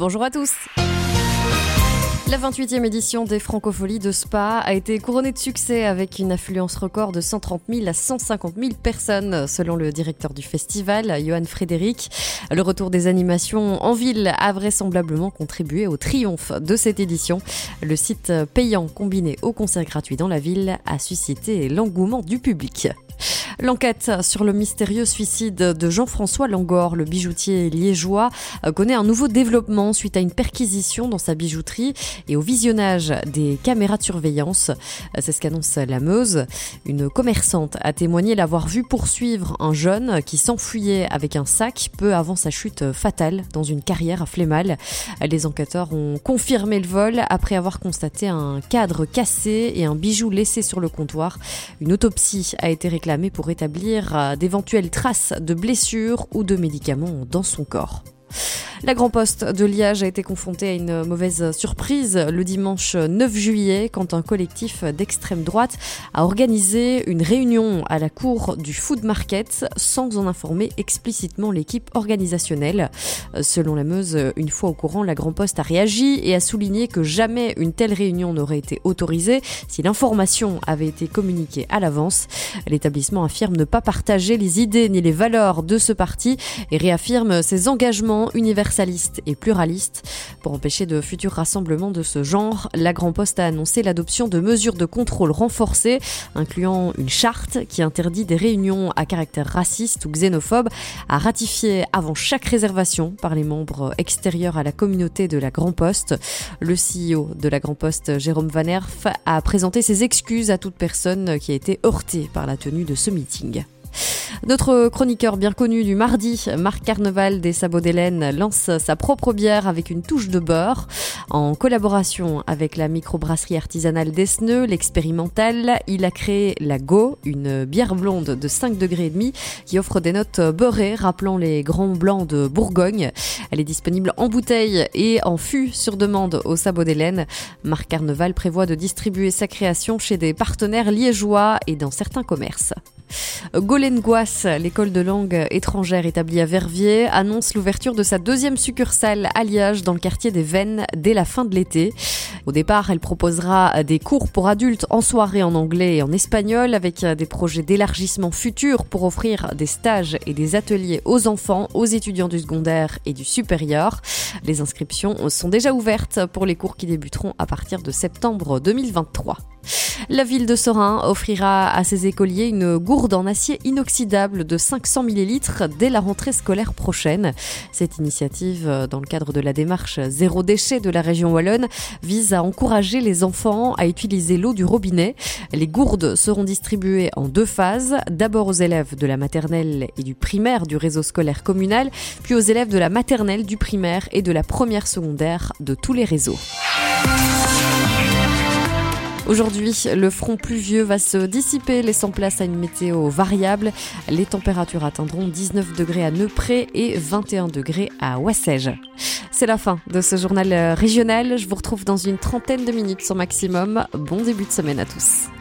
Bonjour à tous. La 28e édition des Francopholies de Spa a été couronnée de succès avec une affluence record de 130 000 à 150 000 personnes, selon le directeur du festival, Johan Frédéric. Le retour des animations en ville a vraisemblablement contribué au triomphe de cette édition. Le site payant combiné au concert gratuit dans la ville a suscité l'engouement du public. L'enquête sur le mystérieux suicide de Jean-François Langor, le bijoutier liégeois, connaît un nouveau développement suite à une perquisition dans sa bijouterie et au visionnage des caméras de surveillance. C'est ce qu'annonce la Meuse. Une commerçante a témoigné l'avoir vu poursuivre un jeune qui s'enfuyait avec un sac peu avant sa chute fatale dans une carrière à Flémal. Les enquêteurs ont confirmé le vol après avoir constaté un cadre cassé et un bijou laissé sur le comptoir. Une autopsie a été réclamée pour établir euh, d'éventuelles traces de blessures ou de médicaments dans son corps. La Grand Poste de Liège a été confrontée à une mauvaise surprise le dimanche 9 juillet quand un collectif d'extrême droite a organisé une réunion à la cour du Food Market sans en informer explicitement l'équipe organisationnelle. Selon la Meuse, une fois au courant, la Grand Poste a réagi et a souligné que jamais une telle réunion n'aurait été autorisée si l'information avait été communiquée à l'avance. L'établissement affirme ne pas partager les idées ni les valeurs de ce parti et réaffirme ses engagements universels et pluraliste. Pour empêcher de futurs rassemblements de ce genre, la Grand Poste a annoncé l'adoption de mesures de contrôle renforcées, incluant une charte qui interdit des réunions à caractère raciste ou xénophobe à ratifier avant chaque réservation par les membres extérieurs à la communauté de la Grand Poste. Le CEO de la Grand Poste, Jérôme Van Erf, a présenté ses excuses à toute personne qui a été heurtée par la tenue de ce meeting. Notre chroniqueur bien connu du mardi, Marc Carneval des Sabots d'Hélène, lance sa propre bière avec une touche de beurre. En collaboration avec la microbrasserie artisanale d'Esneux, l'expérimental, il a créé la Go, une bière blonde de 5 degrés et demi qui offre des notes beurrées rappelant les grands blancs de Bourgogne. Elle est disponible en bouteille et en fût sur demande au Sabot d'Hélène. Marc Carneval prévoit de distribuer sa création chez des partenaires liégeois et dans certains commerces. Golengoas, l'école de langue étrangère établie à Verviers, annonce l'ouverture de sa deuxième succursale à Liège dans le quartier des Vennes dès la fin de l'été. Au départ, elle proposera des cours pour adultes en soirée en anglais et en espagnol avec des projets d'élargissement futurs pour offrir des stages et des ateliers aux enfants, aux étudiants du secondaire et du supérieur. Les inscriptions sont déjà ouvertes pour les cours qui débuteront à partir de septembre 2023. La ville de Sorin offrira à ses écoliers une gourde en acier inoxydable de 500 ml dès la rentrée scolaire prochaine. Cette initiative, dans le cadre de la démarche zéro déchet de la région wallonne, vise à encourager les enfants à utiliser l'eau du robinet. Les gourdes seront distribuées en deux phases, d'abord aux élèves de la maternelle et du primaire du réseau scolaire communal, puis aux élèves de la maternelle, du primaire et de la première secondaire de tous les réseaux. Aujourd'hui, le front pluvieux va se dissiper, laissant place à une météo variable. Les températures atteindront 19 degrés à Neupré et 21 degrés à Wassège. C'est la fin de ce journal régional. Je vous retrouve dans une trentaine de minutes sur maximum. Bon début de semaine à tous.